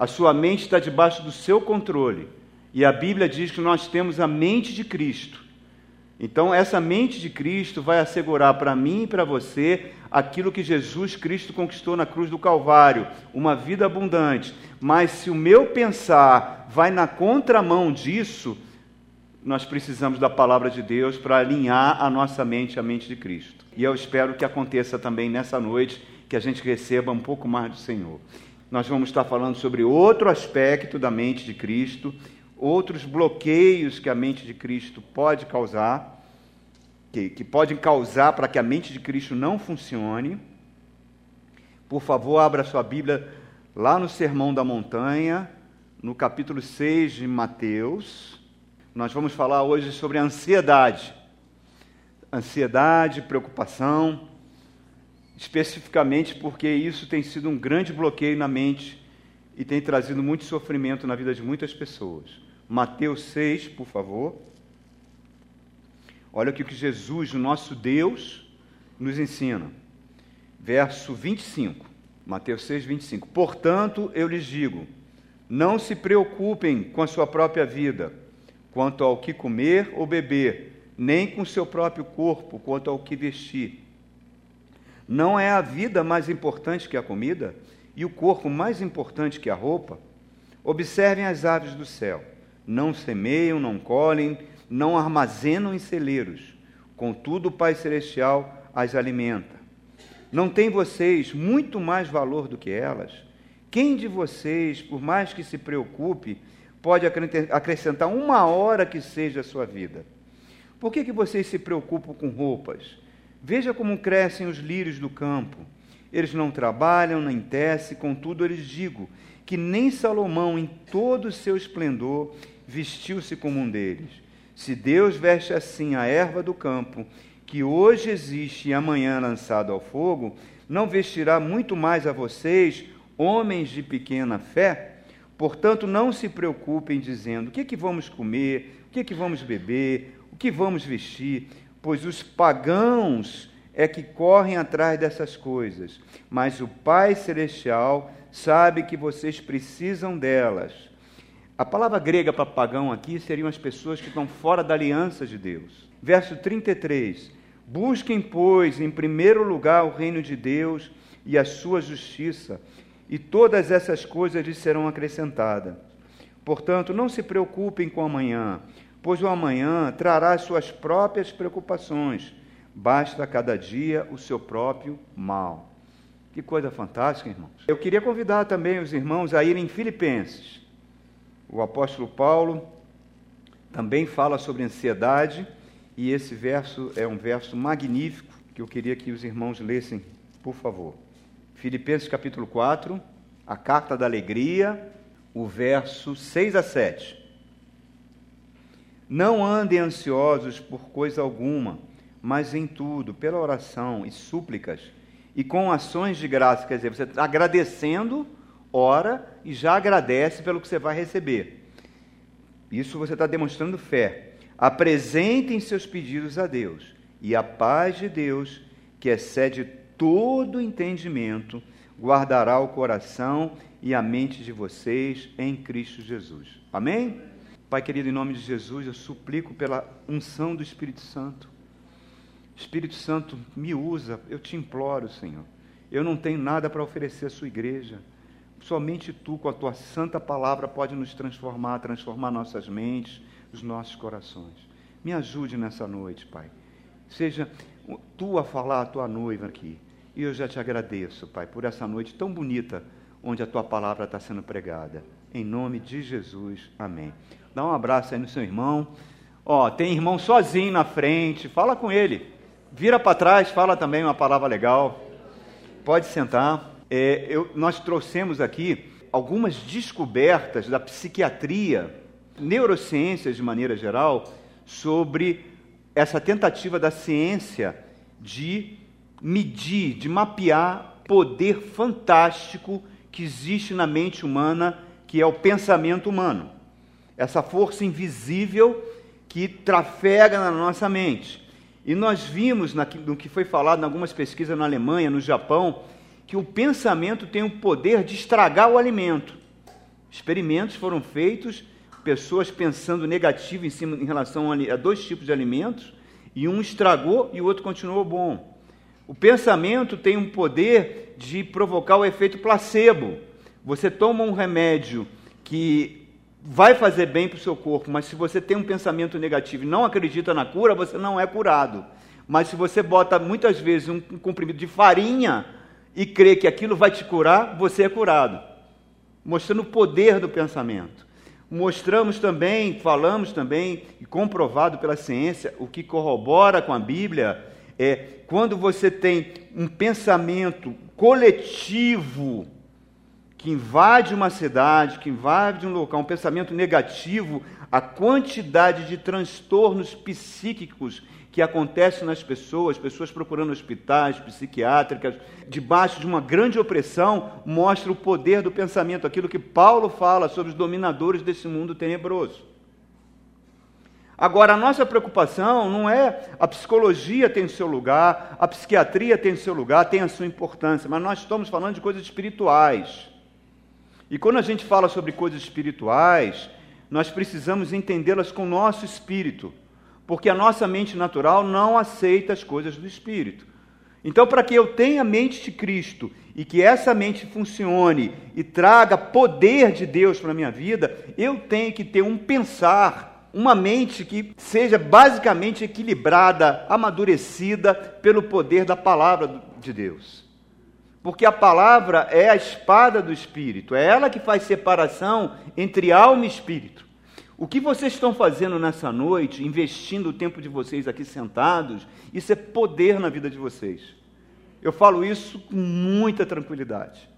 A sua mente está debaixo do seu controle. E a Bíblia diz que nós temos a mente de Cristo. Então, essa mente de Cristo vai assegurar para mim e para você aquilo que Jesus Cristo conquistou na cruz do Calvário, uma vida abundante. Mas se o meu pensar vai na contramão disso, nós precisamos da palavra de Deus para alinhar a nossa mente à mente de Cristo. E eu espero que aconteça também nessa noite, que a gente receba um pouco mais do Senhor. Nós vamos estar falando sobre outro aspecto da mente de Cristo, outros bloqueios que a mente de Cristo pode causar, que, que podem causar para que a mente de Cristo não funcione. Por favor, abra sua Bíblia lá no Sermão da Montanha, no capítulo 6 de Mateus. Nós vamos falar hoje sobre ansiedade. Ansiedade, preocupação, especificamente porque isso tem sido um grande bloqueio na mente e tem trazido muito sofrimento na vida de muitas pessoas. Mateus 6, por favor. Olha o que Jesus, o nosso Deus, nos ensina. Verso 25. Mateus 6, 25. Portanto, eu lhes digo: não se preocupem com a sua própria vida quanto ao que comer ou beber, nem com seu próprio corpo, quanto ao que vestir. Não é a vida mais importante que a comida e o corpo mais importante que a roupa? Observem as aves do céu. Não semeiam, não colhem, não armazenam em celeiros. Contudo, o Pai Celestial as alimenta. Não tem vocês muito mais valor do que elas? Quem de vocês, por mais que se preocupe, pode acrescentar uma hora que seja a sua vida. Por que, que vocês se preocupam com roupas? Veja como crescem os lírios do campo. Eles não trabalham, nem tecem, contudo, eu lhes digo que nem Salomão, em todo o seu esplendor, vestiu-se como um deles. Se Deus veste assim a erva do campo, que hoje existe e amanhã lançado ao fogo, não vestirá muito mais a vocês, homens de pequena fé? Portanto, não se preocupem dizendo o que, é que vamos comer, o que, é que vamos beber, o que vamos vestir, pois os pagãos é que correm atrás dessas coisas, mas o Pai Celestial sabe que vocês precisam delas. A palavra grega para pagão aqui seriam as pessoas que estão fora da aliança de Deus. Verso 33: Busquem, pois, em primeiro lugar o reino de Deus e a sua justiça e todas essas coisas lhes serão acrescentadas. Portanto, não se preocupem com amanhã, pois o amanhã trará suas próprias preocupações. Basta cada dia o seu próprio mal. Que coisa fantástica, irmãos. Eu queria convidar também os irmãos a irem em Filipenses. O apóstolo Paulo também fala sobre ansiedade, e esse verso é um verso magnífico que eu queria que os irmãos lessem, por favor. Filipenses capítulo 4, a carta da alegria, o verso 6 a 7. Não andem ansiosos por coisa alguma, mas em tudo, pela oração e súplicas, e com ações de graça, quer dizer, você está agradecendo, ora e já agradece pelo que você vai receber. Isso você está demonstrando fé. Apresentem seus pedidos a Deus, e a paz de Deus, que excede todo entendimento, guardará o coração e a mente de vocês em Cristo Jesus. Amém? Pai querido, em nome de Jesus, eu suplico pela unção do Espírito Santo. Espírito Santo, me usa, eu te imploro, Senhor. Eu não tenho nada para oferecer à sua igreja. Somente tu, com a tua santa palavra, pode nos transformar, transformar nossas mentes, os nossos corações. Me ajude nessa noite, Pai. Seja tu a falar a tua noiva aqui. E eu já te agradeço, Pai, por essa noite tão bonita onde a tua palavra está sendo pregada. Em nome de Jesus, amém. Dá um abraço aí no seu irmão. Ó, tem irmão sozinho na frente, fala com ele. Vira para trás, fala também uma palavra legal. Pode sentar. É, eu, nós trouxemos aqui algumas descobertas da psiquiatria, neurociências de maneira geral, sobre essa tentativa da ciência de medir, de mapear poder fantástico que existe na mente humana, que é o pensamento humano. Essa força invisível que trafega na nossa mente. E nós vimos no que foi falado em algumas pesquisas na Alemanha, no Japão, que o pensamento tem o poder de estragar o alimento. Experimentos foram feitos, pessoas pensando negativo em, cima, em relação a, dois tipos de alimentos, e um estragou e o outro continuou bom. O pensamento tem um poder de provocar o efeito placebo. Você toma um remédio que vai fazer bem para o seu corpo, mas se você tem um pensamento negativo e não acredita na cura, você não é curado. Mas se você bota muitas vezes um comprimido de farinha e crê que aquilo vai te curar, você é curado. Mostrando o poder do pensamento. Mostramos também, falamos também, e comprovado pela ciência, o que corrobora com a Bíblia, é quando você tem um pensamento coletivo que invade uma cidade, que invade um local, um pensamento negativo, a quantidade de transtornos psíquicos que acontece nas pessoas, pessoas procurando hospitais psiquiátricas, debaixo de uma grande opressão, mostra o poder do pensamento, aquilo que Paulo fala sobre os dominadores desse mundo tenebroso. Agora, a nossa preocupação não é a psicologia tem seu lugar, a psiquiatria tem seu lugar, tem a sua importância, mas nós estamos falando de coisas espirituais. E quando a gente fala sobre coisas espirituais, nós precisamos entendê-las com o nosso espírito porque a nossa mente natural não aceita as coisas do Espírito. Então, para que eu tenha a mente de Cristo e que essa mente funcione e traga poder de Deus para a minha vida, eu tenho que ter um pensar, uma mente que seja basicamente equilibrada, amadurecida pelo poder da palavra de Deus. Porque a palavra é a espada do Espírito, é ela que faz separação entre alma e espírito. O que vocês estão fazendo nessa noite, investindo o tempo de vocês aqui sentados, isso é poder na vida de vocês. Eu falo isso com muita tranquilidade.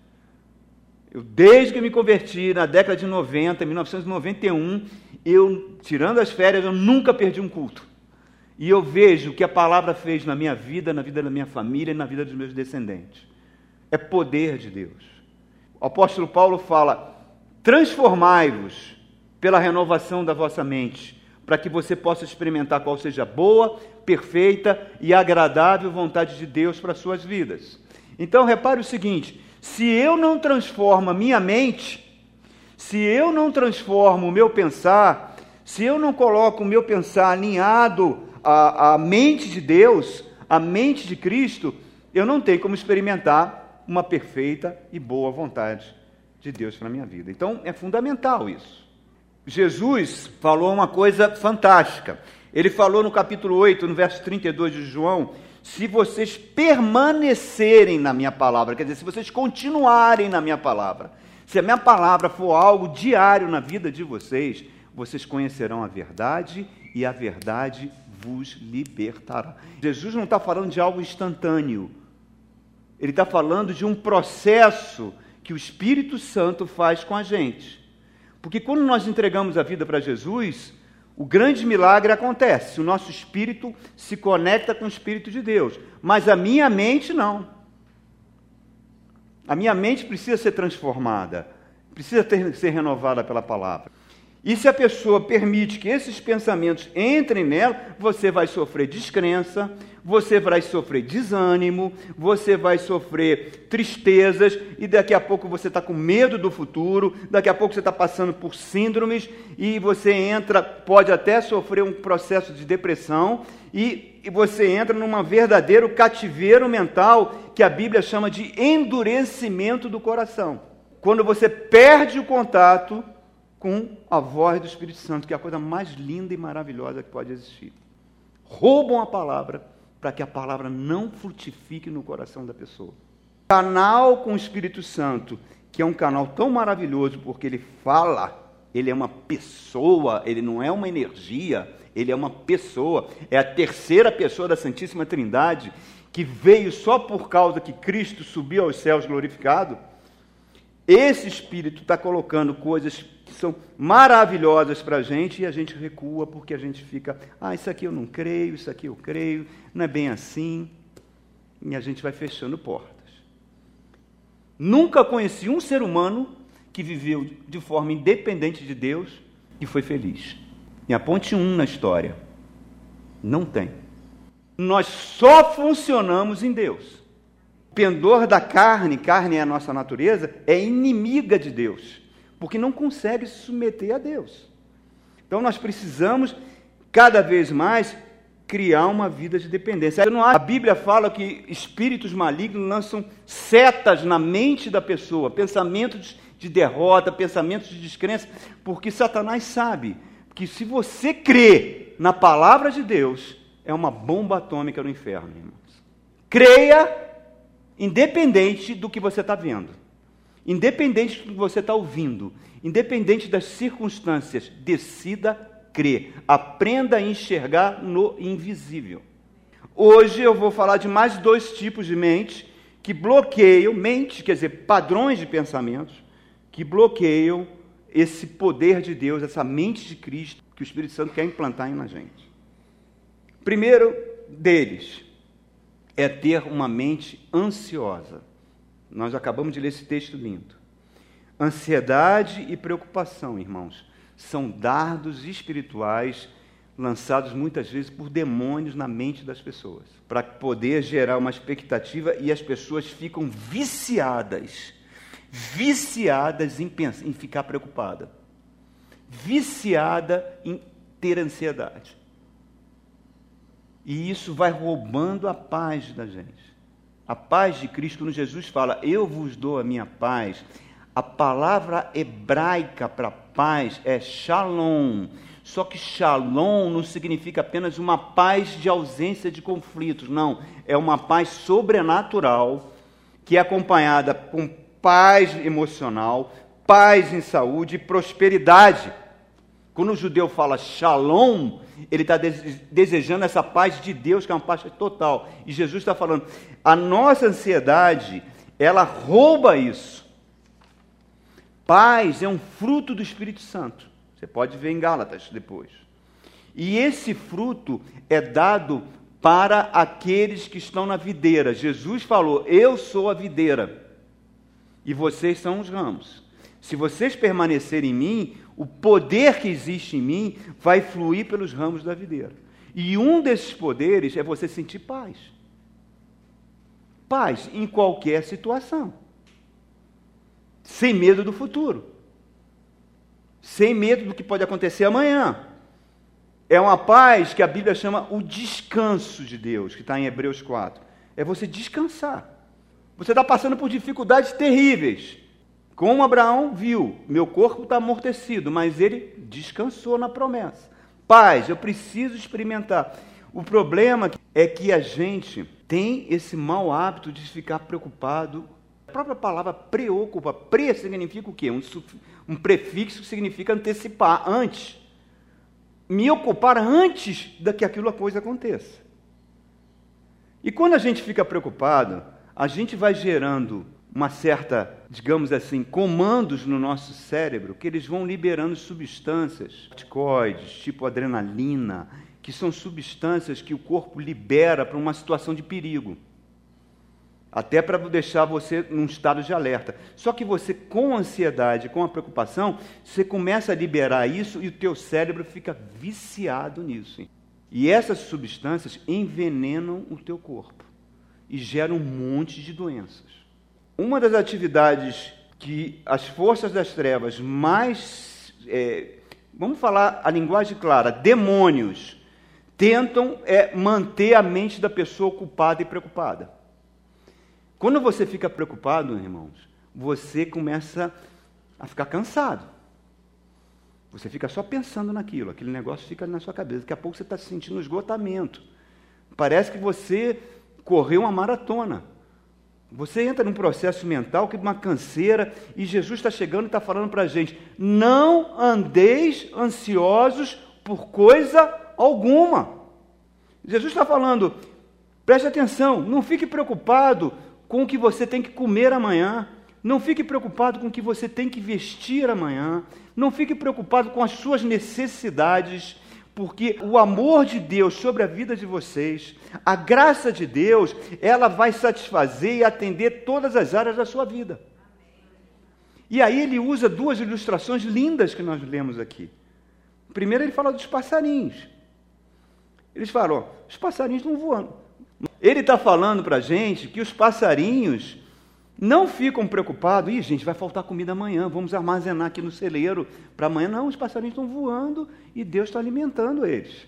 Eu, desde que me converti, na década de 90, 1991, eu, tirando as férias, eu nunca perdi um culto. E eu vejo o que a palavra fez na minha vida, na vida da minha família e na vida dos meus descendentes. É poder de Deus. O apóstolo Paulo fala: transformai-vos pela renovação da vossa mente, para que você possa experimentar qual seja a boa, perfeita e agradável vontade de Deus para as suas vidas. Então, repare o seguinte: se eu não transformo a minha mente, se eu não transformo o meu pensar, se eu não coloco o meu pensar alinhado à, à mente de Deus, à mente de Cristo, eu não tenho como experimentar uma perfeita e boa vontade de Deus para a minha vida. Então, é fundamental isso. Jesus falou uma coisa fantástica. Ele falou no capítulo 8, no verso 32 de João: se vocês permanecerem na minha palavra, quer dizer, se vocês continuarem na minha palavra, se a minha palavra for algo diário na vida de vocês, vocês conhecerão a verdade e a verdade vos libertará. Jesus não está falando de algo instantâneo, ele está falando de um processo que o Espírito Santo faz com a gente. Porque quando nós entregamos a vida para Jesus, o grande milagre acontece. O nosso espírito se conecta com o espírito de Deus, mas a minha mente não. A minha mente precisa ser transformada, precisa ter, ser renovada pela palavra. E se a pessoa permite que esses pensamentos entrem nela, você vai sofrer descrença, você vai sofrer desânimo, você vai sofrer tristezas, e daqui a pouco você está com medo do futuro, daqui a pouco você está passando por síndromes, e você entra, pode até sofrer um processo de depressão, e, e você entra num verdadeiro cativeiro mental que a Bíblia chama de endurecimento do coração. Quando você perde o contato com a voz do Espírito Santo, que é a coisa mais linda e maravilhosa que pode existir. Roubam a palavra para que a palavra não frutifique no coração da pessoa. Canal com o Espírito Santo, que é um canal tão maravilhoso porque ele fala, ele é uma pessoa, ele não é uma energia, ele é uma pessoa, é a terceira pessoa da Santíssima Trindade que veio só por causa que Cristo subiu aos céus glorificado. Esse Espírito está colocando coisas são maravilhosas para a gente e a gente recua porque a gente fica, ah, isso aqui eu não creio, isso aqui eu creio, não é bem assim. E a gente vai fechando portas. Nunca conheci um ser humano que viveu de forma independente de Deus e foi feliz. E aponte um na história. Não tem. Nós só funcionamos em Deus. O pendor da carne, carne é a nossa natureza, é inimiga de Deus. Porque não consegue se submeter a Deus. Então nós precisamos cada vez mais criar uma vida de dependência. A Bíblia fala que espíritos malignos lançam setas na mente da pessoa, pensamentos de derrota, pensamentos de descrença, porque Satanás sabe que se você crê na palavra de Deus, é uma bomba atômica no inferno, irmãos. Creia, independente do que você está vendo, independente do que você está ouvindo, independente das circunstâncias, decida crer, aprenda a enxergar no invisível. Hoje eu vou falar de mais dois tipos de mente que bloqueiam, mente, quer dizer, padrões de pensamentos, que bloqueiam esse poder de Deus, essa mente de Cristo que o Espírito Santo quer implantar na gente. Primeiro deles é ter uma mente ansiosa. Nós acabamos de ler esse texto lindo. Ansiedade e preocupação, irmãos, são dardos espirituais lançados muitas vezes por demônios na mente das pessoas, para poder gerar uma expectativa e as pessoas ficam viciadas, viciadas em, pensar, em ficar preocupada, viciada em ter ansiedade. E isso vai roubando a paz da gente. A paz de Cristo, quando Jesus fala, eu vos dou a minha paz, a palavra hebraica para paz é shalom. Só que shalom não significa apenas uma paz de ausência de conflitos, não. É uma paz sobrenatural que é acompanhada com paz emocional, paz em saúde e prosperidade. Quando o judeu fala shalom, ele está desejando essa paz de Deus, que é uma paz total. E Jesus está falando, a nossa ansiedade, ela rouba isso. Paz é um fruto do Espírito Santo. Você pode ver em Gálatas depois. E esse fruto é dado para aqueles que estão na videira. Jesus falou: Eu sou a videira e vocês são os ramos. Se vocês permanecerem em mim, o poder que existe em mim vai fluir pelos ramos da videira. E um desses poderes é você sentir paz. Paz em qualquer situação sem medo do futuro, sem medo do que pode acontecer amanhã. É uma paz que a Bíblia chama o descanso de Deus, que está em Hebreus 4. É você descansar. Você está passando por dificuldades terríveis. Como Abraão viu, meu corpo está amortecido, mas ele descansou na promessa. Paz, eu preciso experimentar. O problema é que a gente tem esse mau hábito de ficar preocupado a própria palavra preocupa, pre significa o quê? Um, um prefixo que significa antecipar, antes. Me ocupar antes da que aquilo a coisa aconteça. E quando a gente fica preocupado, a gente vai gerando uma certa, digamos assim, comandos no nosso cérebro que eles vão liberando substâncias, corticoides, tipo adrenalina, que são substâncias que o corpo libera para uma situação de perigo até para deixar você num estado de alerta. Só que você, com a ansiedade, com a preocupação, você começa a liberar isso e o teu cérebro fica viciado nisso. E essas substâncias envenenam o teu corpo e geram um monte de doenças. Uma das atividades que as forças das trevas mais, é, vamos falar a linguagem clara, demônios, tentam é manter a mente da pessoa ocupada e preocupada. Quando você fica preocupado, irmãos, você começa a ficar cansado. Você fica só pensando naquilo, aquele negócio fica na sua cabeça. Daqui a pouco você está sentindo esgotamento. Parece que você correu uma maratona. Você entra num processo mental que é uma canseira, e Jesus está chegando e está falando para a gente: não andeis ansiosos por coisa alguma. Jesus está falando, preste atenção, não fique preocupado com o que você tem que comer amanhã. Não fique preocupado com o que você tem que vestir amanhã. Não fique preocupado com as suas necessidades, porque o amor de Deus sobre a vida de vocês, a graça de Deus, ela vai satisfazer e atender todas as áreas da sua vida. E aí ele usa duas ilustrações lindas que nós lemos aqui. Primeiro ele fala dos passarinhos. Eles falam, os passarinhos estão voando. Ele está falando para a gente que os passarinhos Não ficam preocupados, ih, gente, vai faltar comida amanhã, vamos armazenar aqui no celeiro para amanhã. Não, os passarinhos estão voando e Deus está alimentando eles.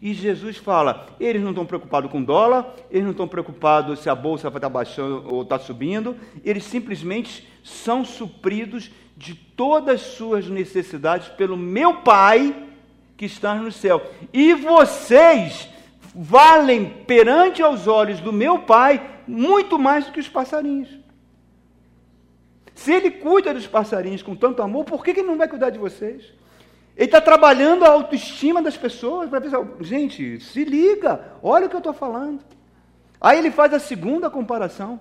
E Jesus fala: eles não estão preocupados com dólar, eles não estão preocupados se a bolsa vai estar baixando ou está subindo, eles simplesmente são supridos de todas as suas necessidades pelo meu Pai que está no céu. E vocês valem perante aos olhos do meu Pai muito mais do que os passarinhos. Se ele cuida dos passarinhos com tanto amor, por que ele não vai cuidar de vocês? Ele está trabalhando a autoestima das pessoas para pensar, gente, se liga, olha o que eu estou falando. Aí ele faz a segunda comparação.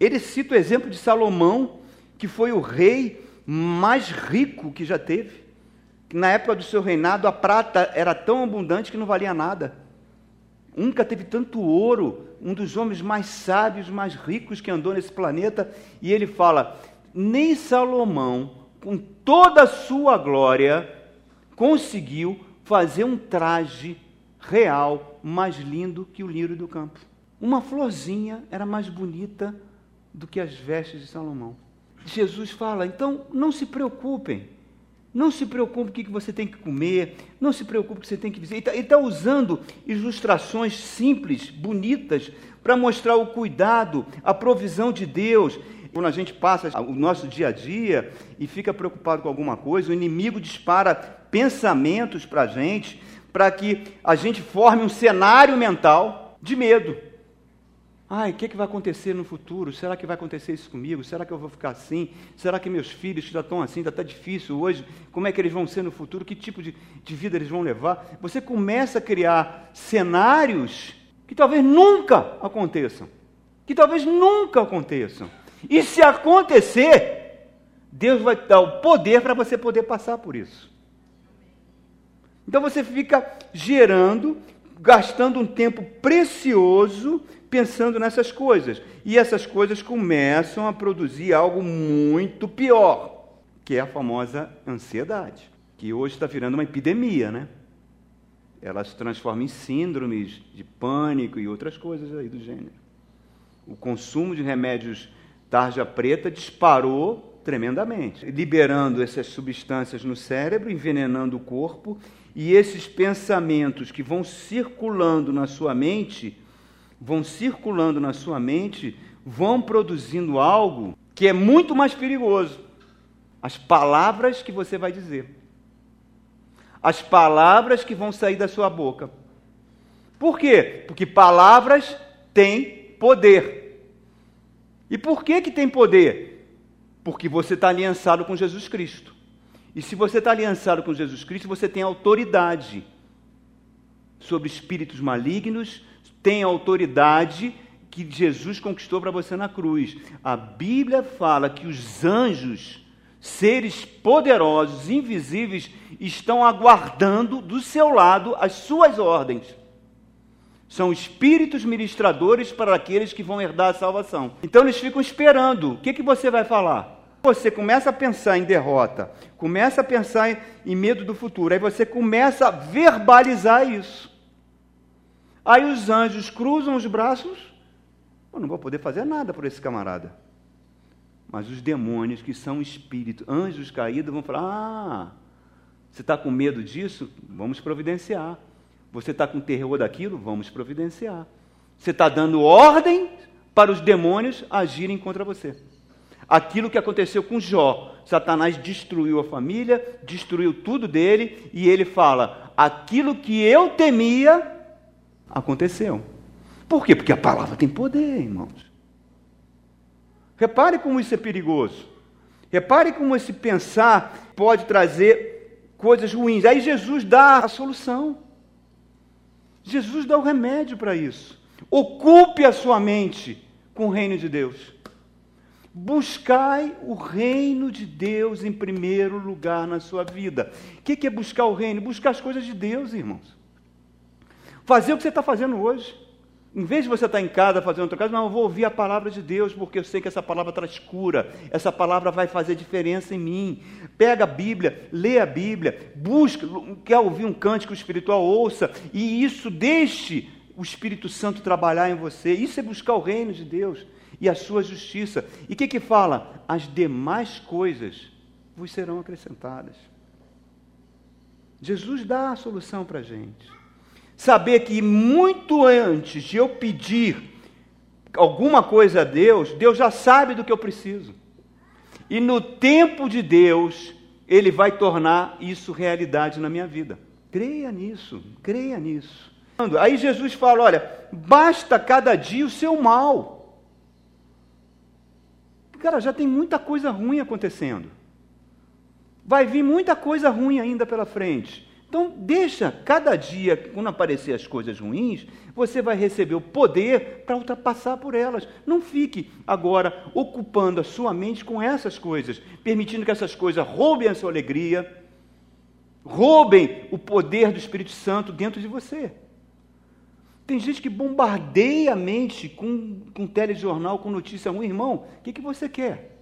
Ele cita o exemplo de Salomão, que foi o rei mais rico que já teve. Na época do seu reinado, a prata era tão abundante que não valia nada. Nunca teve tanto ouro, um dos homens mais sábios, mais ricos que andou nesse planeta. E ele fala: nem Salomão com toda a sua glória, conseguiu fazer um traje real mais lindo que o lírio do campo. Uma florzinha era mais bonita do que as vestes de Salomão. Jesus fala: então não se preocupem, não se preocupe com o que você tem que comer, não se preocupe com o que você tem que visitar. Ele está tá usando ilustrações simples, bonitas, para mostrar o cuidado, a provisão de Deus. Quando a gente passa o nosso dia a dia e fica preocupado com alguma coisa, o inimigo dispara pensamentos para a gente, para que a gente forme um cenário mental de medo. Ai, o que, é que vai acontecer no futuro? Será que vai acontecer isso comigo? Será que eu vou ficar assim? Será que meus filhos já estão assim, está difícil hoje? Como é que eles vão ser no futuro? Que tipo de, de vida eles vão levar? Você começa a criar cenários que talvez nunca aconteçam. Que talvez nunca aconteçam. E se acontecer, Deus vai dar o poder para você poder passar por isso. Então você fica gerando, gastando um tempo precioso pensando nessas coisas. E essas coisas começam a produzir algo muito pior, que é a famosa ansiedade, que hoje está virando uma epidemia, né? Ela se transforma em síndromes de pânico e outras coisas aí do gênero. O consumo de remédios tarja preta disparou tremendamente, liberando essas substâncias no cérebro, envenenando o corpo, e esses pensamentos que vão circulando na sua mente, vão circulando na sua mente, vão produzindo algo que é muito mais perigoso. As palavras que você vai dizer. As palavras que vão sair da sua boca. Por quê? Porque palavras têm poder. E por que, que tem poder? Porque você está aliançado com Jesus Cristo. E se você está aliançado com Jesus Cristo, você tem autoridade sobre espíritos malignos, tem autoridade que Jesus conquistou para você na cruz. A Bíblia fala que os anjos, seres poderosos, invisíveis, estão aguardando do seu lado as suas ordens. São espíritos ministradores para aqueles que vão herdar a salvação. Então eles ficam esperando. O que, que você vai falar? Você começa a pensar em derrota, começa a pensar em medo do futuro, aí você começa a verbalizar isso. Aí os anjos cruzam os braços, eu não vou poder fazer nada por esse camarada. Mas os demônios, que são espíritos, anjos caídos, vão falar: Ah, você está com medo disso? Vamos providenciar. Você está com terror daquilo? Vamos providenciar. Você está dando ordem para os demônios agirem contra você. Aquilo que aconteceu com Jó. Satanás destruiu a família, destruiu tudo dele, e ele fala: aquilo que eu temia aconteceu. Por quê? Porque a palavra tem poder, irmãos. Repare como isso é perigoso. Repare como esse pensar pode trazer coisas ruins. Aí Jesus dá a solução. Jesus dá o remédio para isso. Ocupe a sua mente com o reino de Deus. Buscai o reino de Deus em primeiro lugar na sua vida. O que é buscar o reino? Buscar as coisas de Deus, irmãos. Fazer o que você está fazendo hoje. Em vez de você estar em casa fazendo outra coisa, não, eu vou ouvir a palavra de Deus, porque eu sei que essa palavra traz cura, essa palavra vai fazer diferença em mim. Pega a Bíblia, lê a Bíblia, busca, quer ouvir um cântico espiritual, ouça, e isso deixe o Espírito Santo trabalhar em você. Isso é buscar o reino de Deus. E a sua justiça. E o que, que fala? As demais coisas vos serão acrescentadas. Jesus dá a solução para a gente. Saber que muito antes de eu pedir alguma coisa a Deus, Deus já sabe do que eu preciso. E no tempo de Deus, Ele vai tornar isso realidade na minha vida. Creia nisso, creia nisso. Aí Jesus fala: olha, basta cada dia o seu mal. Cara, já tem muita coisa ruim acontecendo. Vai vir muita coisa ruim ainda pela frente. Então, deixa cada dia, quando aparecer as coisas ruins, você vai receber o poder para ultrapassar por elas. Não fique agora ocupando a sua mente com essas coisas, permitindo que essas coisas roubem a sua alegria, roubem o poder do Espírito Santo dentro de você. Tem gente que bombardeia a mente com, com telejornal, com notícia ruim. Irmão, o que, que você quer?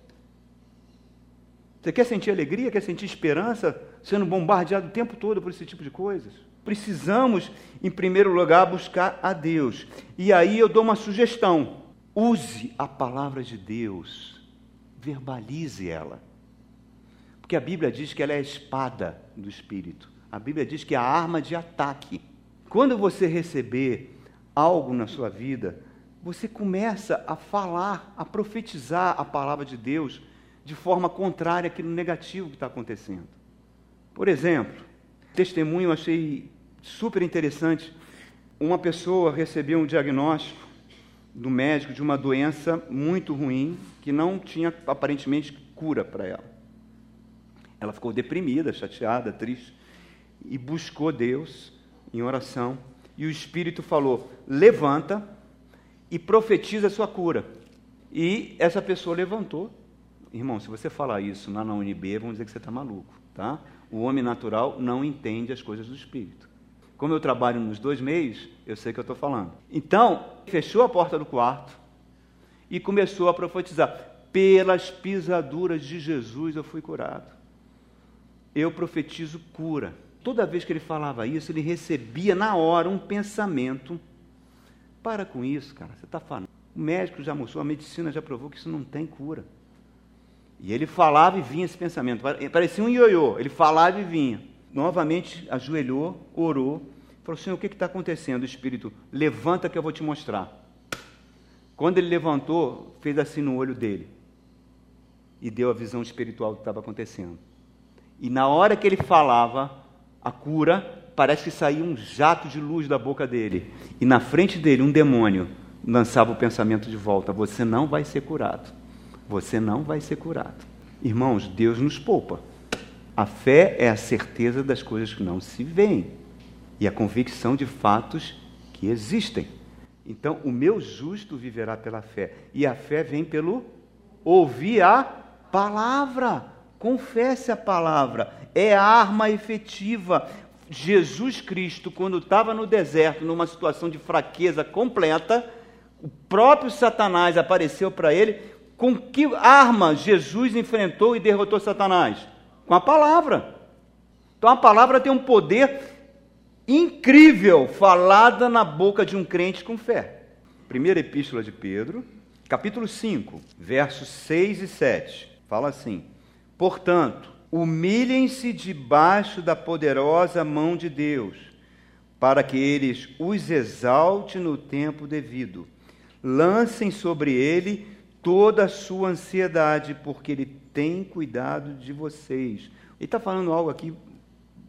Você quer sentir alegria, quer sentir esperança, sendo bombardeado o tempo todo por esse tipo de coisas? Precisamos, em primeiro lugar, buscar a Deus. E aí eu dou uma sugestão: use a palavra de Deus, verbalize ela. Porque a Bíblia diz que ela é a espada do Espírito. A Bíblia diz que é a arma de ataque. Quando você receber algo na sua vida, você começa a falar, a profetizar a palavra de Deus de forma contrária àquilo negativo que está acontecendo. Por exemplo, testemunho eu achei super interessante. Uma pessoa recebeu um diagnóstico do médico de uma doença muito ruim que não tinha aparentemente cura para ela. Ela ficou deprimida, chateada, triste e buscou Deus em oração. E o Espírito falou: levanta e profetiza a sua cura. E essa pessoa levantou Irmão, se você falar isso lá na UNB, vamos dizer que você está maluco, tá? O homem natural não entende as coisas do Espírito. Como eu trabalho nos dois meios, eu sei o que eu estou falando. Então, fechou a porta do quarto e começou a profetizar. Pelas pisaduras de Jesus eu fui curado. Eu profetizo cura. Toda vez que ele falava isso, ele recebia na hora um pensamento. Para com isso, cara, você está falando. O médico já mostrou, a medicina já provou que isso não tem cura. E ele falava e vinha esse pensamento. Parecia um ioiô. Ele falava e vinha. Novamente ajoelhou, orou. Falou: Senhor, o que está acontecendo? O Espírito, levanta que eu vou te mostrar. Quando ele levantou, fez assim no olho dele. E deu a visão espiritual do que estava acontecendo. E na hora que ele falava, a cura, parece que saía um jato de luz da boca dele. E na frente dele, um demônio lançava o pensamento de volta: Você não vai ser curado você não vai ser curado. Irmãos, Deus nos poupa. A fé é a certeza das coisas que não se veem e a convicção de fatos que existem. Então, o meu justo viverá pela fé. E a fé vem pelo ouvir a palavra. Confesse a palavra. É a arma efetiva. Jesus Cristo, quando estava no deserto, numa situação de fraqueza completa, o próprio Satanás apareceu para ele com que arma Jesus enfrentou e derrotou Satanás? Com a palavra. Então a palavra tem um poder incrível falada na boca de um crente com fé. Primeira epístola de Pedro, capítulo 5, versos 6 e 7. Fala assim: Portanto, humilhem-se debaixo da poderosa mão de Deus, para que eles os exalte no tempo devido. Lancem sobre ele toda a sua ansiedade, porque Ele tem cuidado de vocês. Ele está falando algo aqui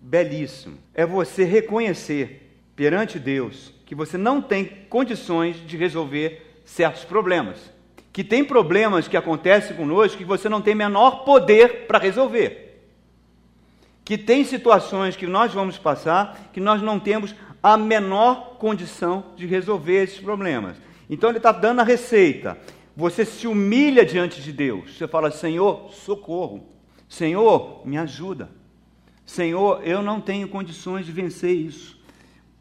belíssimo. É você reconhecer perante Deus que você não tem condições de resolver certos problemas. Que tem problemas que acontecem conosco que você não tem menor poder para resolver. Que tem situações que nós vamos passar que nós não temos a menor condição de resolver esses problemas. Então ele está dando a receita. Você se humilha diante de Deus. Você fala: Senhor, socorro. Senhor, me ajuda. Senhor, eu não tenho condições de vencer isso.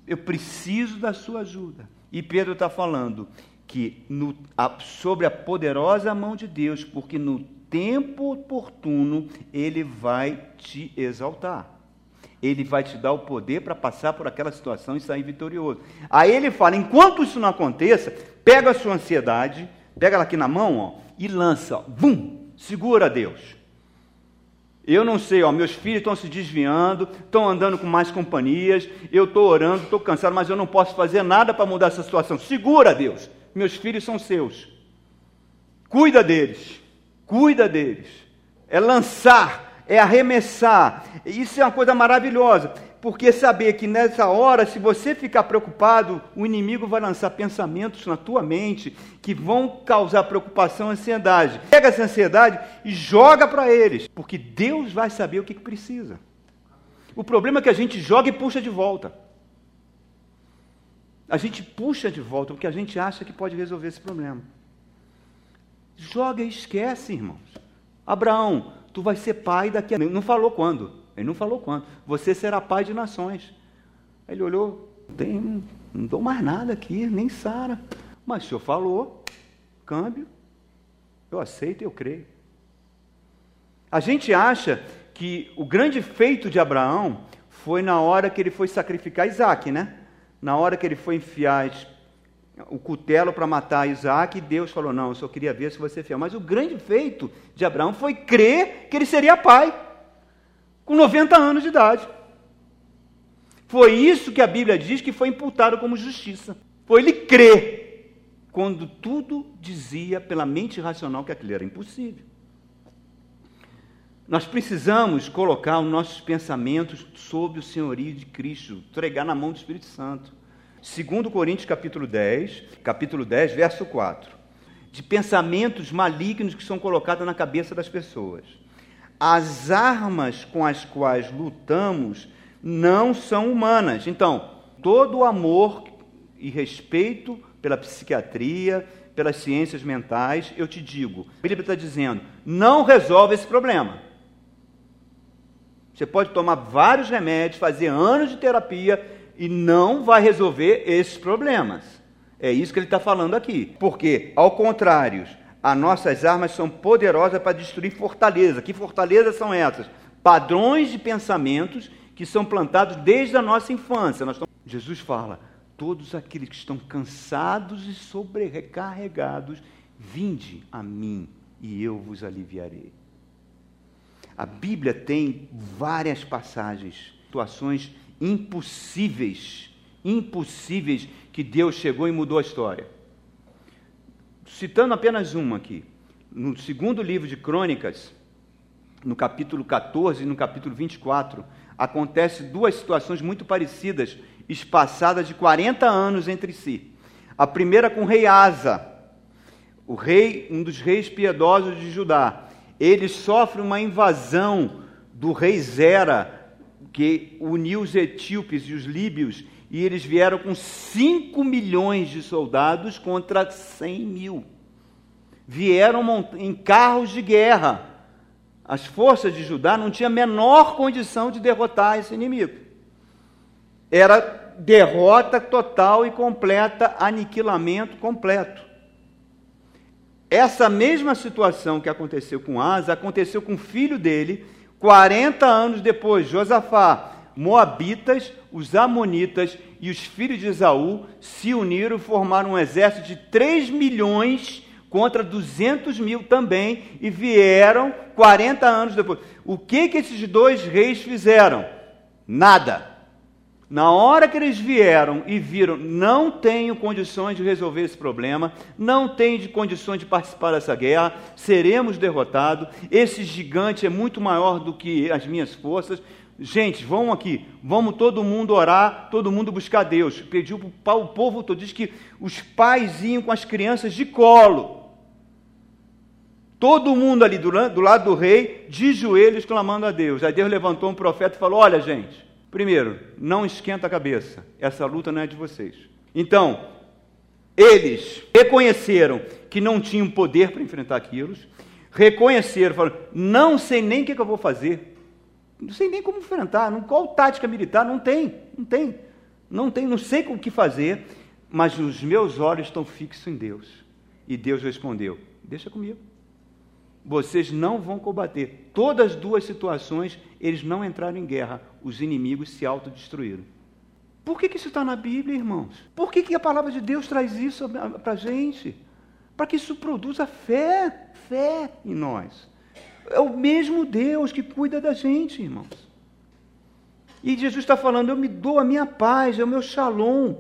Eu preciso da sua ajuda. E Pedro está falando que no, a, sobre a poderosa mão de Deus, porque no tempo oportuno ele vai te exaltar. Ele vai te dar o poder para passar por aquela situação e sair vitorioso. Aí ele fala: enquanto isso não aconteça, pega a sua ansiedade Pega ela aqui na mão ó, e lança. Ó, bum! Segura Deus. Eu não sei, ó, meus filhos estão se desviando, estão andando com mais companhias, eu estou orando, estou cansado, mas eu não posso fazer nada para mudar essa situação. Segura, Deus. Meus filhos são seus. Cuida deles. Cuida deles. É lançar, é arremessar. Isso é uma coisa maravilhosa porque saber que nessa hora, se você ficar preocupado, o inimigo vai lançar pensamentos na tua mente que vão causar preocupação, ansiedade. Pega essa ansiedade e joga para eles, porque Deus vai saber o que precisa. O problema é que a gente joga e puxa de volta. A gente puxa de volta porque a gente acha que pode resolver esse problema. Joga e esquece, irmãos. Abraão, tu vai ser pai daqui a. Não falou quando. Ele não falou quanto. Você será pai de nações. Ele olhou, tem, não dou mais nada aqui, nem Sara. Mas o senhor falou, câmbio, eu aceito e eu creio. A gente acha que o grande feito de Abraão foi na hora que ele foi sacrificar Isaac, né? Na hora que ele foi enfiar o cutelo para matar Isaac, Deus falou: Não, eu só queria ver se você é fiel. Mas o grande feito de Abraão foi crer que ele seria pai com 90 anos de idade. Foi isso que a Bíblia diz que foi imputado como justiça. Foi ele crer, quando tudo dizia pela mente racional que aquilo era impossível. Nós precisamos colocar os nossos pensamentos sob o senhorio de Cristo, entregar na mão do Espírito Santo. Segundo Coríntios capítulo 10, capítulo 10, verso 4. De pensamentos malignos que são colocados na cabeça das pessoas as armas com as quais lutamos não são humanas. Então, todo o amor e respeito pela psiquiatria, pelas ciências mentais, eu te digo, a Bíblia está dizendo, não resolve esse problema. Você pode tomar vários remédios, fazer anos de terapia e não vai resolver esses problemas. É isso que ele está falando aqui. Porque, ao contrário, as nossas armas são poderosas para destruir fortaleza. Que fortalezas são essas? Padrões de pensamentos que são plantados desde a nossa infância. Estamos... Jesus fala: todos aqueles que estão cansados e sobrecarregados, vinde a mim e eu vos aliviarei. A Bíblia tem várias passagens, situações impossíveis, impossíveis que Deus chegou e mudou a história citando apenas uma aqui. No segundo livro de Crônicas, no capítulo 14 e no capítulo 24, acontece duas situações muito parecidas, espaçadas de 40 anos entre si. A primeira com o rei Asa, o rei, um dos reis piedosos de Judá. Ele sofre uma invasão do rei Zera, que uniu os etíopes e os líbios e eles vieram com 5 milhões de soldados contra 100 mil. Vieram em carros de guerra. As forças de Judá não tinham a menor condição de derrotar esse inimigo. Era derrota total e completa, aniquilamento completo. Essa mesma situação que aconteceu com Asa aconteceu com o filho dele 40 anos depois, Josafá. Moabitas, os Amonitas e os filhos de Esaú se uniram e formaram um exército de 3 milhões contra 200 mil também e vieram 40 anos depois. O que, que esses dois reis fizeram? Nada. Na hora que eles vieram e viram, não tenho condições de resolver esse problema, não tenho condições de participar dessa guerra, seremos derrotados. Esse gigante é muito maior do que as minhas forças. Gente, vão aqui, vamos todo mundo orar, todo mundo buscar Deus. Pediu para o povo todo, diz que os pais iam com as crianças de colo. Todo mundo ali do, do lado do rei, de joelhos, clamando a Deus. Aí Deus levantou um profeta e falou: Olha, gente, primeiro, não esquenta a cabeça, essa luta não é de vocês. Então, eles reconheceram que não tinham poder para enfrentar aquilo, reconheceram, falaram: Não sei nem o que, que eu vou fazer não sei nem como enfrentar, não, qual tática militar, não tem, não tem, não tem, não sei o que fazer, mas os meus olhos estão fixos em Deus. E Deus respondeu: Deixa comigo. Vocês não vão combater. Todas as duas situações, eles não entraram em guerra, os inimigos se autodestruíram. Por que, que isso está na Bíblia, irmãos? Por que, que a palavra de Deus traz isso para a gente? para que isso produza fé, fé em nós. É o mesmo Deus que cuida da gente, irmãos. E Jesus está falando: eu me dou a minha paz, é o meu shalom.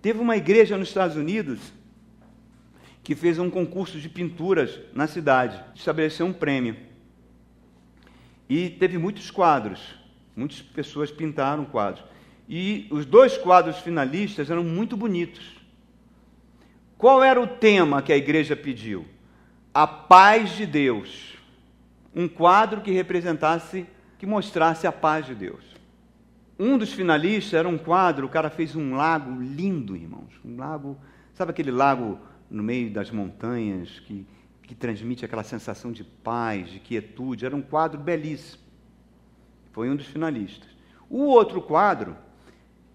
Teve uma igreja nos Estados Unidos que fez um concurso de pinturas na cidade, estabeleceu um prêmio. E teve muitos quadros, muitas pessoas pintaram quadros. E os dois quadros finalistas eram muito bonitos. Qual era o tema que a igreja pediu? A paz de Deus. Um quadro que representasse, que mostrasse a paz de Deus. Um dos finalistas era um quadro, o cara fez um lago lindo, irmãos. Um lago, sabe aquele lago no meio das montanhas que, que transmite aquela sensação de paz, de quietude? Era um quadro belíssimo. Foi um dos finalistas. O outro quadro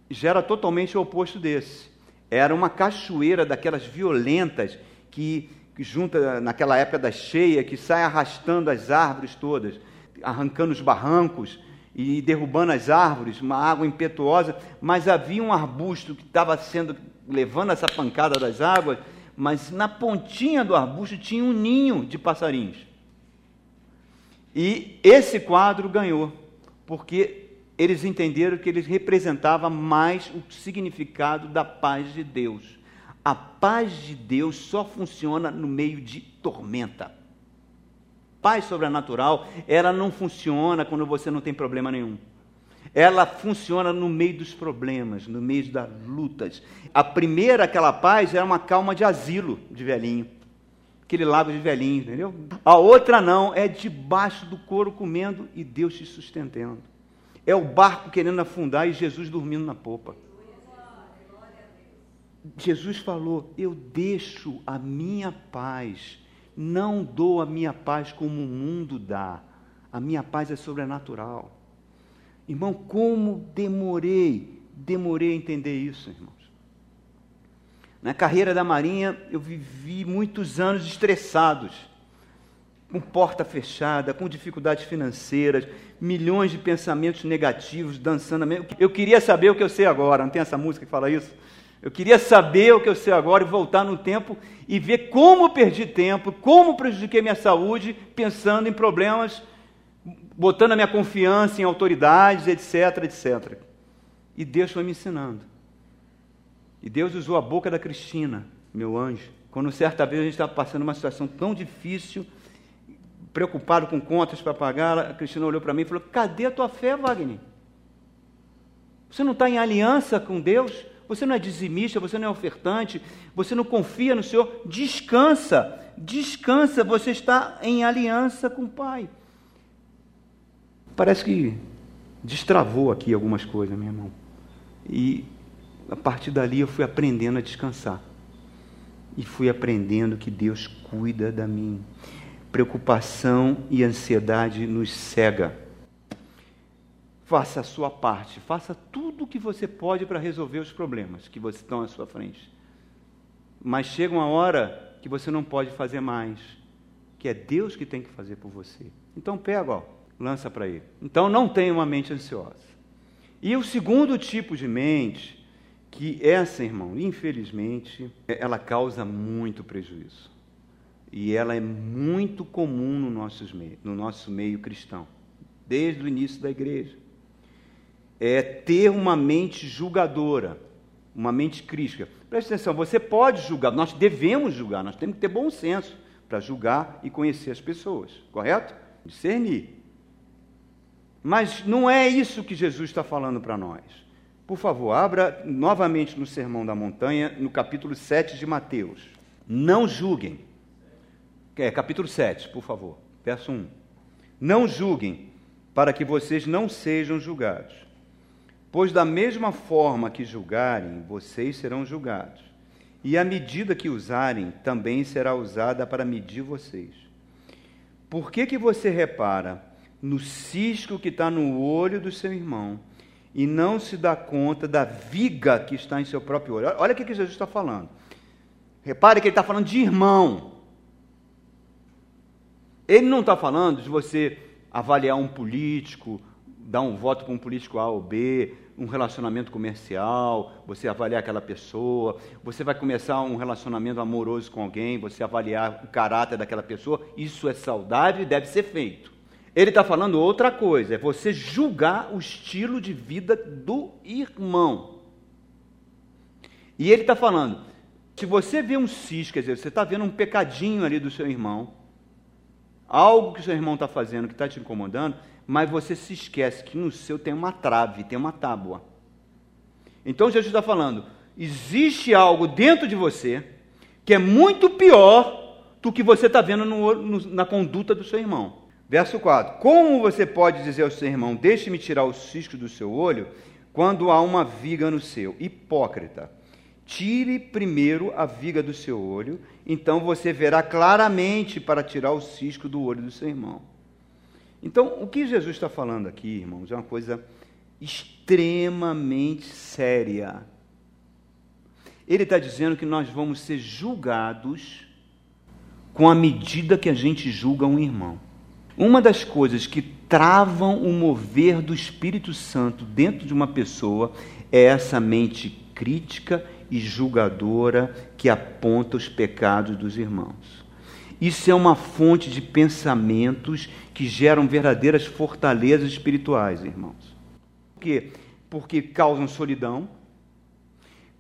já era totalmente o oposto desse. Era uma cachoeira daquelas violentas que, que junta naquela época da cheia, que sai arrastando as árvores todas, arrancando os barrancos e derrubando as árvores, uma água impetuosa, mas havia um arbusto que estava sendo levando essa pancada das águas, mas na pontinha do arbusto tinha um ninho de passarinhos. E esse quadro ganhou, porque eles entenderam que ele representava mais o significado da paz de Deus. A paz de Deus só funciona no meio de tormenta. Paz sobrenatural, ela não funciona quando você não tem problema nenhum. Ela funciona no meio dos problemas, no meio das lutas. A primeira, aquela paz, era uma calma de asilo de velhinho. Aquele lago de velhinho, entendeu? A outra não, é debaixo do couro comendo e Deus te sustentando. É o barco querendo afundar e Jesus dormindo na popa. Jesus falou: Eu deixo a minha paz, não dou a minha paz como o mundo dá. A minha paz é sobrenatural. Irmão, como demorei, demorei a entender isso, irmãos. Na carreira da Marinha, eu vivi muitos anos estressados com porta fechada, com dificuldades financeiras, milhões de pensamentos negativos dançando. Eu queria saber o que eu sei agora, não tem essa música que fala isso? Eu queria saber o que eu sei agora e voltar no tempo e ver como perdi tempo, como prejudiquei minha saúde, pensando em problemas, botando a minha confiança em autoridades, etc, etc. E Deus foi me ensinando. E Deus usou a boca da Cristina, meu anjo, quando certa vez a gente estava passando uma situação tão difícil preocupado com contas para pagar, a Cristina olhou para mim e falou: Cadê a tua fé, Wagner? Você não está em aliança com Deus? Você não é dizimista, você não é ofertante, você não confia no Senhor? Descansa, descansa, você está em aliança com o Pai. Parece que destravou aqui algumas coisas, meu irmão. E a partir dali eu fui aprendendo a descansar. E fui aprendendo que Deus cuida da mim preocupação e ansiedade nos cega. Faça a sua parte, faça tudo o que você pode para resolver os problemas que estão à sua frente. Mas chega uma hora que você não pode fazer mais, que é Deus que tem que fazer por você. Então pega, ó, lança para ele. Então não tenha uma mente ansiosa. E o segundo tipo de mente, que essa, irmão, infelizmente, ela causa muito prejuízo e ela é muito comum no nosso meio, no nosso meio cristão, desde o início da igreja. É ter uma mente julgadora, uma mente crítica. Preste atenção, você pode julgar, nós devemos julgar, nós temos que ter bom senso para julgar e conhecer as pessoas, correto? Discernir. Mas não é isso que Jesus está falando para nós. Por favor, abra novamente no Sermão da Montanha, no capítulo 7 de Mateus. Não julguem é, capítulo 7, por favor, verso 1. Não julguem, para que vocês não sejam julgados. Pois da mesma forma que julgarem, vocês serão julgados. E a medida que usarem também será usada para medir vocês. Por que, que você repara no cisco que está no olho do seu irmão e não se dá conta da viga que está em seu próprio olho? Olha o que, Jesus está falando. Repare que ele está falando de irmão. Ele não está falando de você avaliar um político, dar um voto para um político A ou B, um relacionamento comercial, você avaliar aquela pessoa, você vai começar um relacionamento amoroso com alguém, você avaliar o caráter daquela pessoa, isso é saudável e deve ser feito. Ele está falando outra coisa, é você julgar o estilo de vida do irmão. E ele está falando, se você vê um cis, quer dizer, você está vendo um pecadinho ali do seu irmão, algo que o seu irmão está fazendo que está te incomodando, mas você se esquece que no seu tem uma trave, tem uma tábua. Então Jesus está falando: existe algo dentro de você que é muito pior do que você está vendo no, no, na conduta do seu irmão. Verso 4: Como você pode dizer ao seu irmão, deixe-me tirar o cisco do seu olho, quando há uma viga no seu? Hipócrita. Tire primeiro a viga do seu olho, então você verá claramente para tirar o cisco do olho do seu irmão. Então, o que Jesus está falando aqui, irmãos, é uma coisa extremamente séria. Ele está dizendo que nós vamos ser julgados com a medida que a gente julga um irmão. Uma das coisas que travam o mover do Espírito Santo dentro de uma pessoa é essa mente crítica e julgadora que aponta os pecados dos irmãos. Isso é uma fonte de pensamentos que geram verdadeiras fortalezas espirituais, irmãos. Por quê? Porque causam solidão,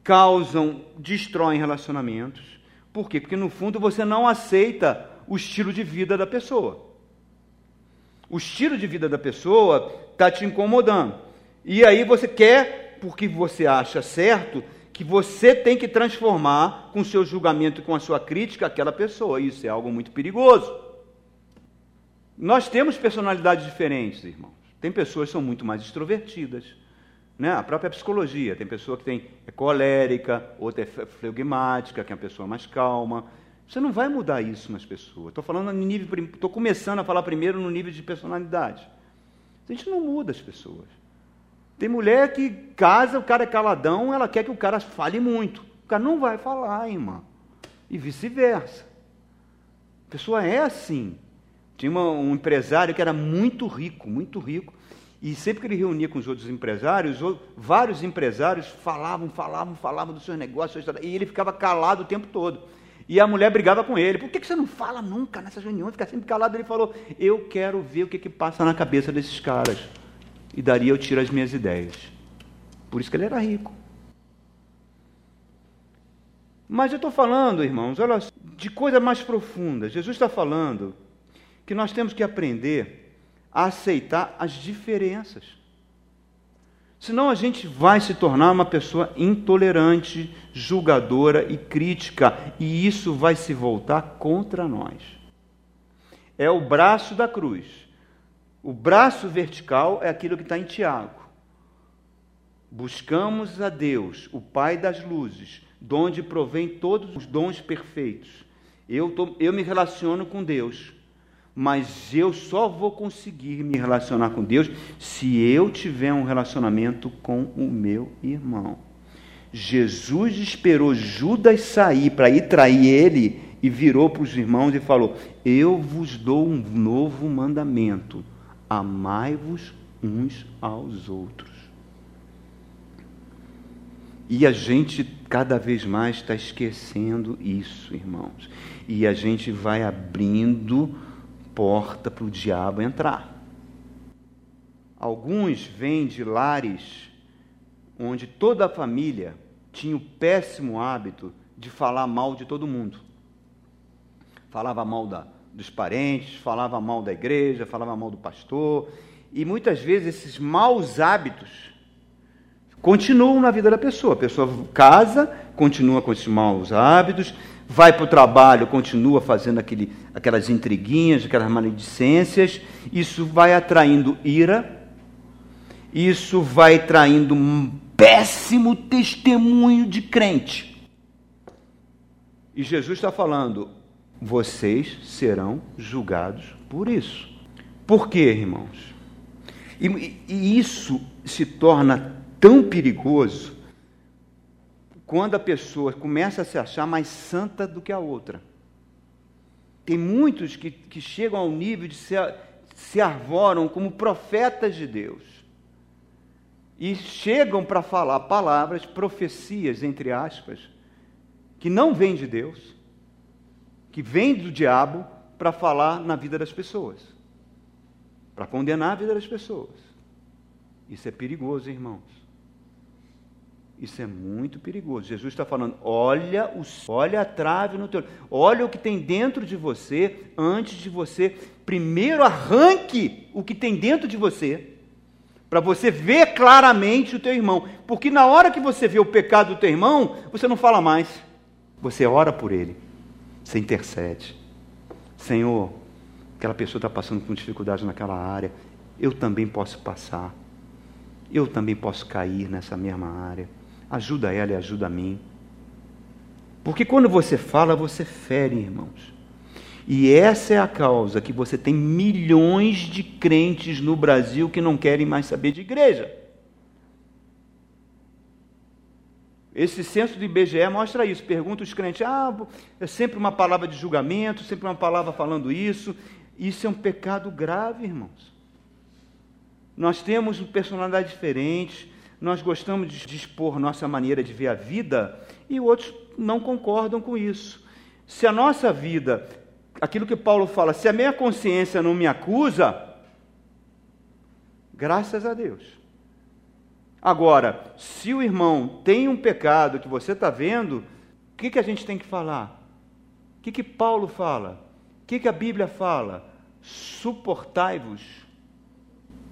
causam, destroem relacionamentos. Por quê? Porque no fundo você não aceita o estilo de vida da pessoa. O estilo de vida da pessoa está te incomodando. E aí você quer, porque você acha certo, que você tem que transformar com seu julgamento e com a sua crítica aquela pessoa. Isso é algo muito perigoso. Nós temos personalidades diferentes, irmãos. Tem pessoas que são muito mais extrovertidas. Né? A própria psicologia, tem pessoa que tem, é colérica, outra é flegmática, que é uma pessoa mais calma. Você não vai mudar isso nas pessoas. Estou falando no nível, estou começando a falar primeiro no nível de personalidade. A gente não muda as pessoas. Tem mulher que casa, o cara é caladão, ela quer que o cara fale muito. O cara não vai falar, irmã. E vice-versa. A pessoa é assim. Tinha uma, um empresário que era muito rico, muito rico. E sempre que ele reunia com os outros empresários, vários empresários falavam, falavam, falavam dos seus negócios, e ele ficava calado o tempo todo. E a mulher brigava com ele. Por que você não fala nunca nessas reuniões? Fica sempre calado. Ele falou: Eu quero ver o que, que passa na cabeça desses caras. E daria eu tiro as minhas ideias. Por isso que ele era rico. Mas eu estou falando, irmãos, olha, de coisa mais profunda. Jesus está falando que nós temos que aprender a aceitar as diferenças. Senão a gente vai se tornar uma pessoa intolerante, julgadora e crítica, e isso vai se voltar contra nós. É o braço da cruz. O braço vertical é aquilo que está em Tiago. Buscamos a Deus, o Pai das luzes, de onde provém todos os dons perfeitos. Eu, tô, eu me relaciono com Deus mas eu só vou conseguir me relacionar com Deus se eu tiver um relacionamento com o meu irmão. Jesus esperou Judas sair para ir trair ele e virou para os irmãos e falou: Eu vos dou um novo mandamento: amai-vos uns aos outros. E a gente cada vez mais está esquecendo isso, irmãos. E a gente vai abrindo porta para o diabo entrar. Alguns vêm de lares onde toda a família tinha o péssimo hábito de falar mal de todo mundo. Falava mal da, dos parentes, falava mal da igreja, falava mal do pastor. E muitas vezes esses maus hábitos continuam na vida da pessoa. A pessoa casa, continua com esses maus hábitos, vai para o trabalho, continua fazendo aquele, aquelas intriguinhas, aquelas maledicências, isso vai atraindo ira, isso vai traindo um péssimo testemunho de crente. E Jesus está falando: vocês serão julgados por isso. Por quê, irmãos? E, e isso se torna tão perigoso quando a pessoa começa a se achar mais santa do que a outra. Tem muitos que, que chegam ao nível de se, se arvoram como profetas de Deus. e chegam para falar palavras, profecias, entre aspas, que não vêm de Deus, que vêm do diabo para falar na vida das pessoas, para condenar a vida das pessoas. Isso é perigoso, irmãos. Isso é muito perigoso. Jesus está falando: olha, o, olha a trave no teu, olha o que tem dentro de você antes de você primeiro arranque o que tem dentro de você para você ver claramente o teu irmão. Porque na hora que você vê o pecado do teu irmão, você não fala mais. Você ora por ele. Você intercede. Senhor, aquela pessoa está passando com dificuldade naquela área. Eu também posso passar. Eu também posso cair nessa mesma área. Ajuda ela e ajuda a mim. Porque quando você fala, você fere, irmãos. E essa é a causa que você tem milhões de crentes no Brasil que não querem mais saber de igreja. Esse censo do IBGE mostra isso. Pergunta os crentes: ah, é sempre uma palavra de julgamento, sempre uma palavra falando isso. Isso é um pecado grave, irmãos. Nós temos personalidades diferentes, nós gostamos de expor nossa maneira de ver a vida e outros não concordam com isso. Se a nossa vida aquilo que Paulo fala: se a minha consciência não me acusa, graças a Deus. Agora, se o irmão tem um pecado que você está vendo, o que, que a gente tem que falar? O que, que Paulo fala? O que, que a Bíblia fala? Suportai-vos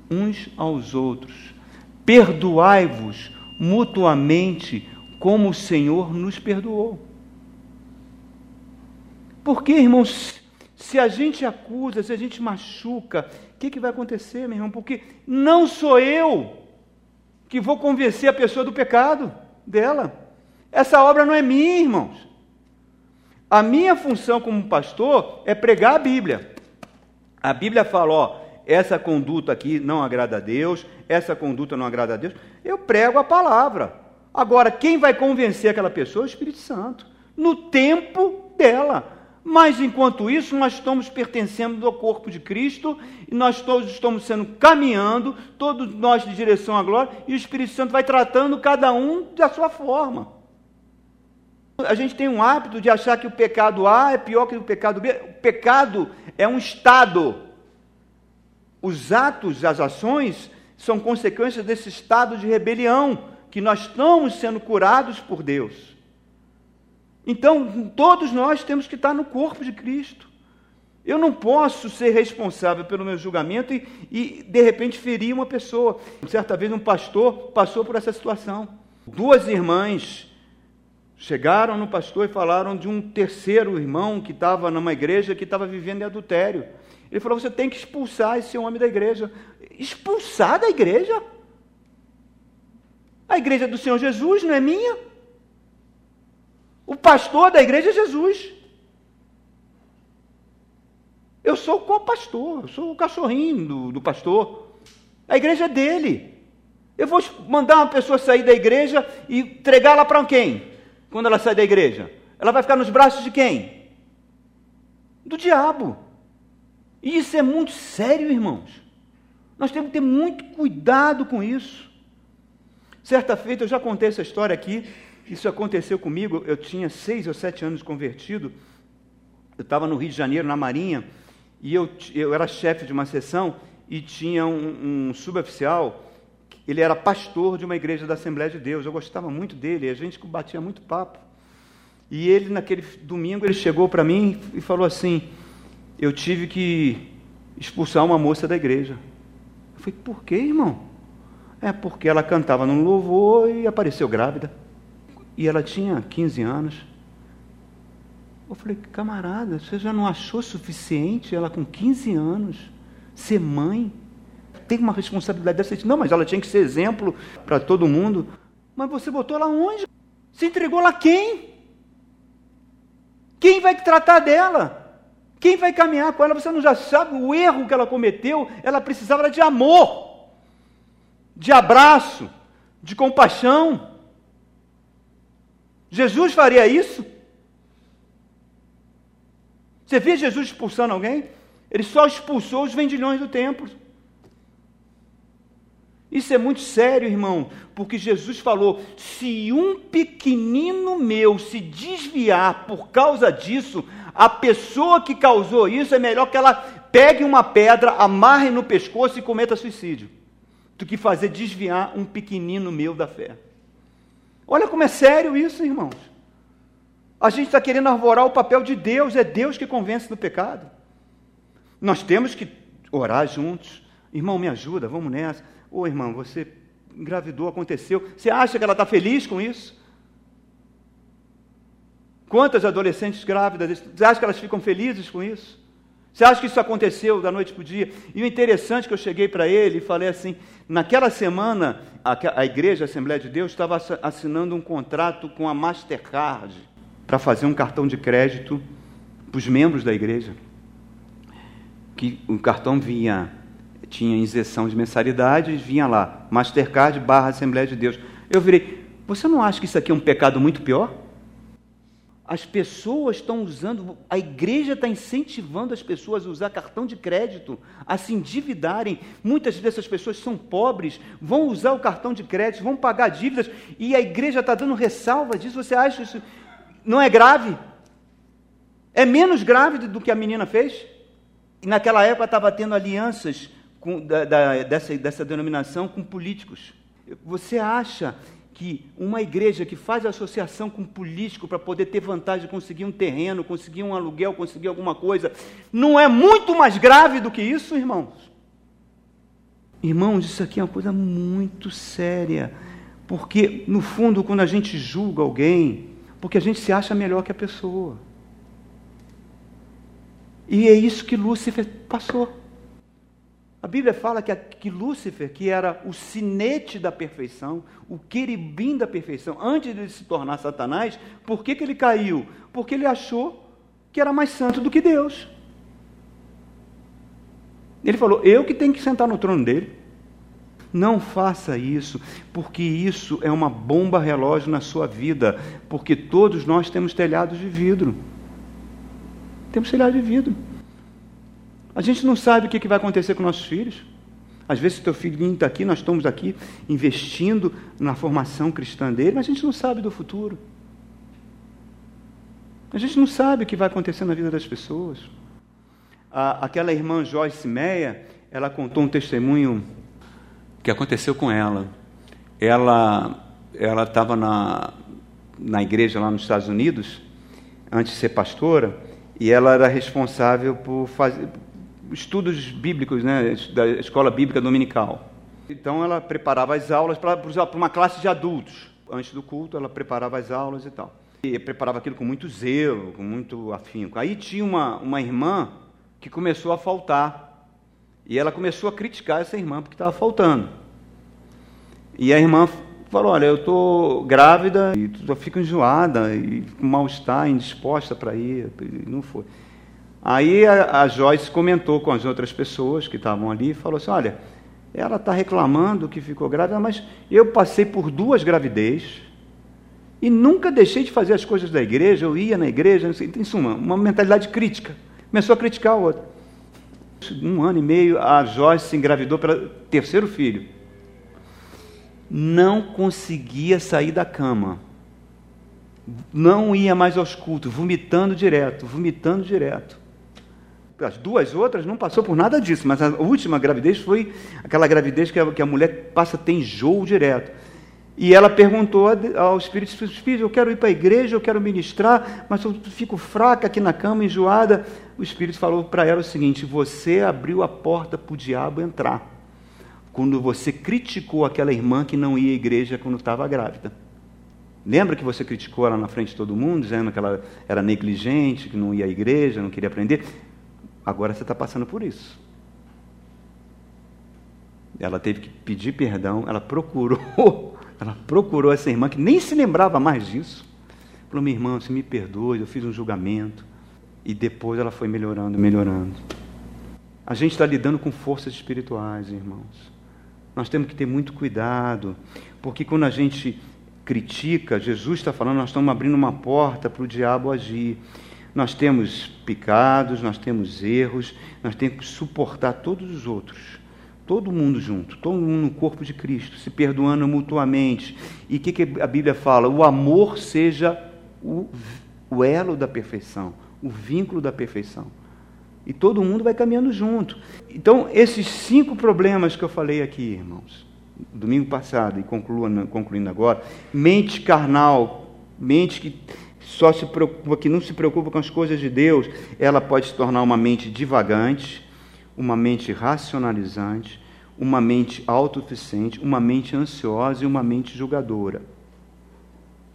uns aos outros, perdoai-vos mutuamente, como o Senhor nos perdoou. Porque, irmãos, se a gente acusa, se a gente machuca, o que, que vai acontecer, meu irmão? Porque não sou eu que vou convencer a pessoa do pecado dela. Essa obra não é minha, irmãos. A minha função como pastor é pregar a Bíblia. A Bíblia fala, ó, essa conduta aqui não agrada a Deus, essa conduta não agrada a Deus. Eu prego a palavra. Agora, quem vai convencer aquela pessoa é o Espírito Santo, no tempo dela. Mas enquanto isso, nós estamos pertencendo ao corpo de Cristo e nós todos estamos sendo caminhando, todos nós de direção à glória, e o Espírito Santo vai tratando cada um da sua forma. A gente tem um hábito de achar que o pecado A é pior que o pecado B. O pecado é um estado. Os atos, as ações, são consequências desse estado de rebelião que nós estamos sendo curados por Deus. Então, todos nós temos que estar no corpo de Cristo. Eu não posso ser responsável pelo meu julgamento e, e, de repente, ferir uma pessoa. Certa vez, um pastor passou por essa situação. Duas irmãs chegaram no pastor e falaram de um terceiro irmão que estava numa igreja que estava vivendo em adultério. Ele falou: Você tem que expulsar esse homem da igreja. Expulsar da igreja? A igreja do Senhor Jesus não é minha? O pastor da igreja é Jesus. Eu sou o co-pastor, eu sou o cachorrinho do, do pastor. A igreja é dele. Eu vou mandar uma pessoa sair da igreja e entregá-la para quem? Quando ela sai da igreja? Ela vai ficar nos braços de quem? Do diabo. E isso é muito sério, irmãos. Nós temos que ter muito cuidado com isso. Certa feita, eu já contei essa história aqui, isso aconteceu comigo, eu tinha seis ou sete anos convertido, eu estava no Rio de Janeiro, na Marinha, e eu, eu era chefe de uma seção e tinha um, um suboficial, ele era pastor de uma igreja da Assembleia de Deus, eu gostava muito dele, a gente batia muito papo. E ele, naquele domingo, ele chegou para mim e falou assim, eu tive que expulsar uma moça da igreja. Eu falei, por quê, irmão? É porque ela cantava num louvor e apareceu grávida. E ela tinha 15 anos. Eu falei, camarada, você já não achou suficiente ela com 15 anos ser mãe? Tem uma responsabilidade dessa? Não, mas ela tinha que ser exemplo para todo mundo. Mas você botou ela onde? Se entregou lá quem? Quem vai tratar dela? Quem vai caminhar com ela? Você não já sabe o erro que ela cometeu? Ela precisava de amor, de abraço, de compaixão. Jesus faria isso? Você vê Jesus expulsando alguém? Ele só expulsou os vendilhões do templo. Isso é muito sério, irmão, porque Jesus falou: se um pequenino meu se desviar por causa disso, a pessoa que causou isso é melhor que ela pegue uma pedra, amarre no pescoço e cometa suicídio, do que fazer desviar um pequenino meu da fé. Olha como é sério isso, irmãos. A gente está querendo arvorar o papel de Deus, é Deus que convence do pecado. Nós temos que orar juntos. Irmão, me ajuda, vamos nessa. Ô irmão, você engravidou, aconteceu. Você acha que ela está feliz com isso? Quantas adolescentes grávidas, você acha que elas ficam felizes com isso? Você acha que isso aconteceu da noite para o dia? E o interessante é que eu cheguei para ele e falei assim: naquela semana, a, igreja, a Assembleia de Deus, estava assinando um contrato com a Mastercard para fazer um cartão de crédito para os membros da igreja. Que o cartão vinha tinha isenção de mensalidades, vinha lá, Mastercard barra Assembleia de Deus. Eu virei, você não acha que isso aqui é um pecado muito pior? As pessoas estão usando, a igreja está incentivando as pessoas a usar cartão de crédito, a se endividarem. Muitas dessas pessoas são pobres, vão usar o cartão de crédito, vão pagar dívidas, e a igreja está dando ressalva disso. Você acha isso não é grave? É menos grave do que a menina fez? E naquela época estava tendo alianças com, da, da, dessa, dessa denominação com políticos. Você acha que uma igreja que faz associação com político para poder ter vantagem de conseguir um terreno, conseguir um aluguel, conseguir alguma coisa, não é muito mais grave do que isso, irmãos? Irmãos, isso aqui é uma coisa muito séria, porque no fundo, quando a gente julga alguém, porque a gente se acha melhor que a pessoa. E é isso que Lúcifer passou. A Bíblia fala que, que Lúcifer, que era o sinete da perfeição, o querubim da perfeição, antes de se tornar Satanás, por que, que ele caiu? Porque ele achou que era mais santo do que Deus. Ele falou: Eu que tenho que sentar no trono dele. Não faça isso, porque isso é uma bomba relógio na sua vida, porque todos nós temos telhados de vidro. Temos telhado de vidro. A gente não sabe o que vai acontecer com nossos filhos. Às vezes, o teu filhinho está aqui, nós estamos aqui investindo na formação cristã dele, mas a gente não sabe do futuro. A gente não sabe o que vai acontecer na vida das pessoas. A, aquela irmã Joyce Meia, ela contou um testemunho que aconteceu com ela. Ela ela estava na, na igreja lá nos Estados Unidos, antes de ser pastora, e ela era responsável por fazer, estudos bíblicos, né, da escola bíblica dominical. Então ela preparava as aulas para uma classe de adultos. Antes do culto, ela preparava as aulas e tal. E preparava aquilo com muito zelo, com muito afinco. Aí tinha uma, uma irmã que começou a faltar. E ela começou a criticar essa irmã porque estava faltando. E a irmã falou: Olha, eu estou grávida e eu fico enjoada e com mal-estar, indisposta para ir. Não foi. Aí a, a Joyce comentou com as outras pessoas que estavam ali e falou assim: olha, ela está reclamando que ficou grávida, mas eu passei por duas gravidez e nunca deixei de fazer as coisas da igreja, eu ia na igreja, sei, em suma, uma mentalidade crítica. Começou a criticar o outro. Um ano e meio, a Joyce se engravidou pelo terceiro filho. Não conseguia sair da cama. Não ia mais aos cultos, vomitando direto, vomitando direto as duas outras não passou por nada disso, mas a última gravidez foi aquela gravidez que a, que a mulher passa a ter enjoo direto. E ela perguntou ao Espírito Espírito, eu quero ir para a igreja, eu quero ministrar, mas eu fico fraca aqui na cama, enjoada. O Espírito falou para ela o seguinte: você abriu a porta para o diabo entrar. Quando você criticou aquela irmã que não ia à igreja quando estava grávida. Lembra que você criticou ela na frente de todo mundo, dizendo que ela era negligente, que não ia à igreja, não queria aprender? Agora você está passando por isso. Ela teve que pedir perdão, ela procurou, ela procurou essa irmã que nem se lembrava mais disso. Falou, minha irmã, se me perdoe, eu fiz um julgamento. E depois ela foi melhorando, melhorando. A gente está lidando com forças espirituais, irmãos. Nós temos que ter muito cuidado, porque quando a gente critica, Jesus está falando, nós estamos abrindo uma porta para o diabo agir. Nós temos pecados, nós temos erros, nós temos que suportar todos os outros. Todo mundo junto, todo mundo no corpo de Cristo, se perdoando mutuamente. E o que, que, a Bíblia fala? O amor seja o, o elo da perfeição, o vínculo da perfeição. E todo mundo vai caminhando junto. Então, esses cinco problemas que eu falei aqui, irmãos, domingo passado e concluindo, concluindo agora, mente carnal, mente que só se preocupa, que não se preocupa com as coisas de Deus, ela pode se tornar uma mente divagante, uma mente racionalizante, uma mente autossuficiente, uma mente ansiosa e uma mente julgadora.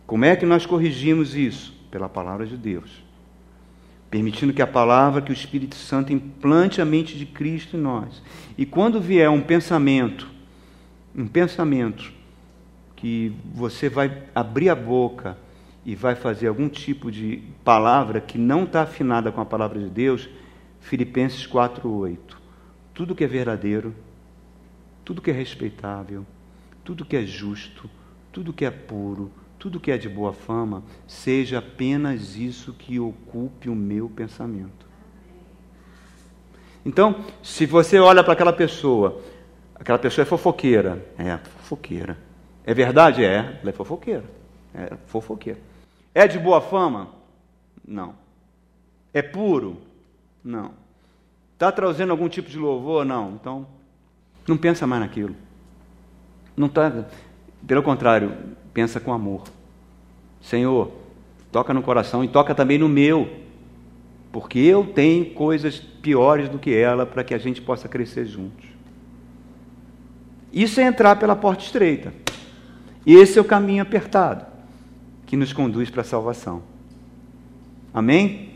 Como é que nós corrigimos isso? Pela palavra de Deus. Permitindo que a palavra, que o Espírito Santo implante a mente de Cristo em nós. E quando vier um pensamento, um pensamento que você vai abrir a boca e vai fazer algum tipo de palavra que não está afinada com a palavra de Deus, Filipenses 4,8. Tudo que é verdadeiro, tudo que é respeitável, tudo que é justo, tudo que é puro, tudo que é de boa fama, seja apenas isso que ocupe o meu pensamento. Então, se você olha para aquela pessoa, aquela pessoa é fofoqueira, é fofoqueira. É verdade? É, ela é fofoqueira. É fofoqueira. É de boa fama? Não. É puro? Não. Está trazendo algum tipo de louvor? Não. Então, não pensa mais naquilo. Não tá, pelo contrário, pensa com amor. Senhor, toca no coração e toca também no meu, porque eu tenho coisas piores do que ela para que a gente possa crescer juntos. Isso é entrar pela porta estreita. Esse é o caminho apertado que nos conduz para a salvação. Amém?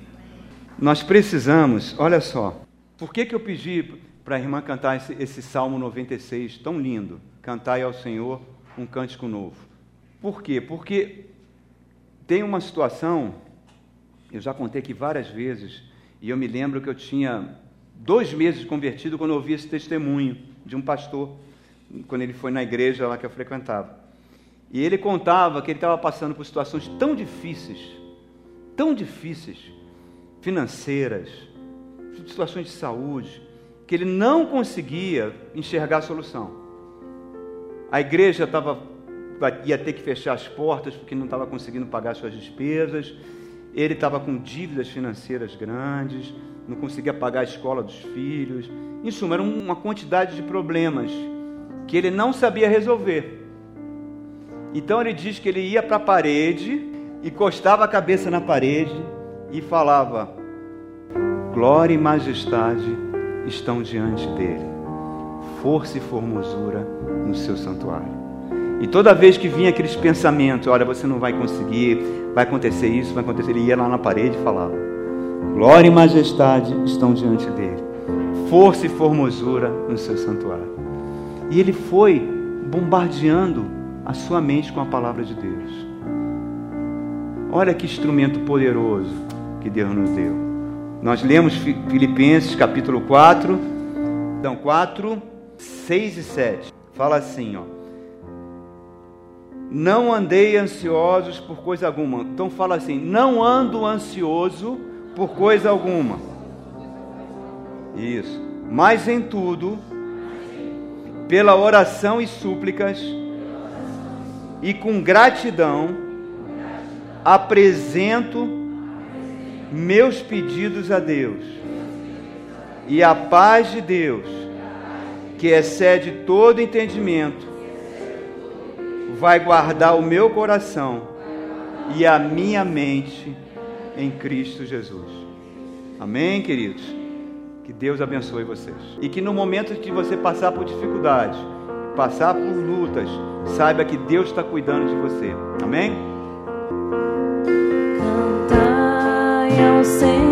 Nós precisamos, olha só, por que, que eu pedi para a irmã cantar esse, esse Salmo 96 tão lindo? Cantai ao Senhor um cântico novo. Por quê? Porque tem uma situação, eu já contei aqui várias vezes, e eu me lembro que eu tinha dois meses convertido quando eu ouvi esse testemunho de um pastor, quando ele foi na igreja lá que eu frequentava. E ele contava que ele estava passando por situações tão difíceis, tão difíceis, financeiras, situações de saúde, que ele não conseguia enxergar a solução. A igreja estava ia ter que fechar as portas porque não estava conseguindo pagar suas despesas. Ele estava com dívidas financeiras grandes, não conseguia pagar a escola dos filhos. Em suma, era uma quantidade de problemas que ele não sabia resolver. Então ele diz que ele ia para a parede, encostava a cabeça na parede e falava: Glória e majestade estão diante dele, força e formosura no seu santuário. E toda vez que vinha aqueles pensamentos, olha, você não vai conseguir, vai acontecer isso, vai acontecer, ele ia lá na parede e falava: Glória e majestade estão diante dele, força e formosura no seu santuário. E ele foi bombardeando a sua mente com a palavra de Deus. Olha que instrumento poderoso que Deus nos deu. Nós lemos Filipenses capítulo 4, então 4, 6 e 7. Fala assim, ó. Não andei ansiosos por coisa alguma. Então fala assim: não ando ansioso por coisa alguma. Isso. Mas em tudo, pela oração e súplicas, e com gratidão apresento meus pedidos a Deus. E a paz de Deus, que excede todo entendimento, vai guardar o meu coração e a minha mente em Cristo Jesus. Amém, queridos? Que Deus abençoe vocês. E que no momento que você passar por dificuldades, passar por lutas, saiba que Deus está cuidando de você. Amém? Cantai ao Senhor.